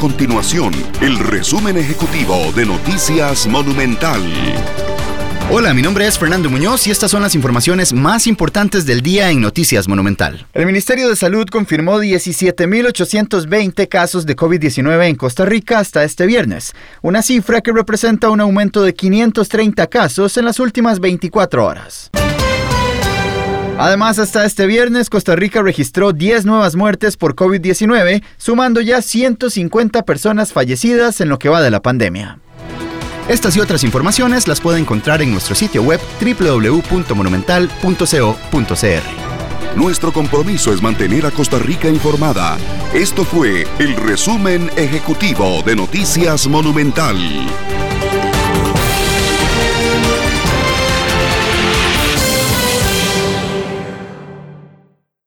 continuación el resumen ejecutivo de Noticias Monumental. Hola, mi nombre es Fernando Muñoz y estas son las informaciones más importantes del día en Noticias Monumental. El Ministerio de Salud confirmó 17.820 casos de COVID-19 en Costa Rica hasta este viernes, una cifra que representa un aumento de 530 casos en las últimas 24 horas. Además, hasta este viernes, Costa Rica registró 10 nuevas muertes por COVID-19, sumando ya 150 personas fallecidas en lo que va de la pandemia. Estas y otras informaciones las puede encontrar en nuestro sitio web www.monumental.co.cr. Nuestro compromiso es mantener a Costa Rica informada. Esto fue el resumen ejecutivo de Noticias Monumental.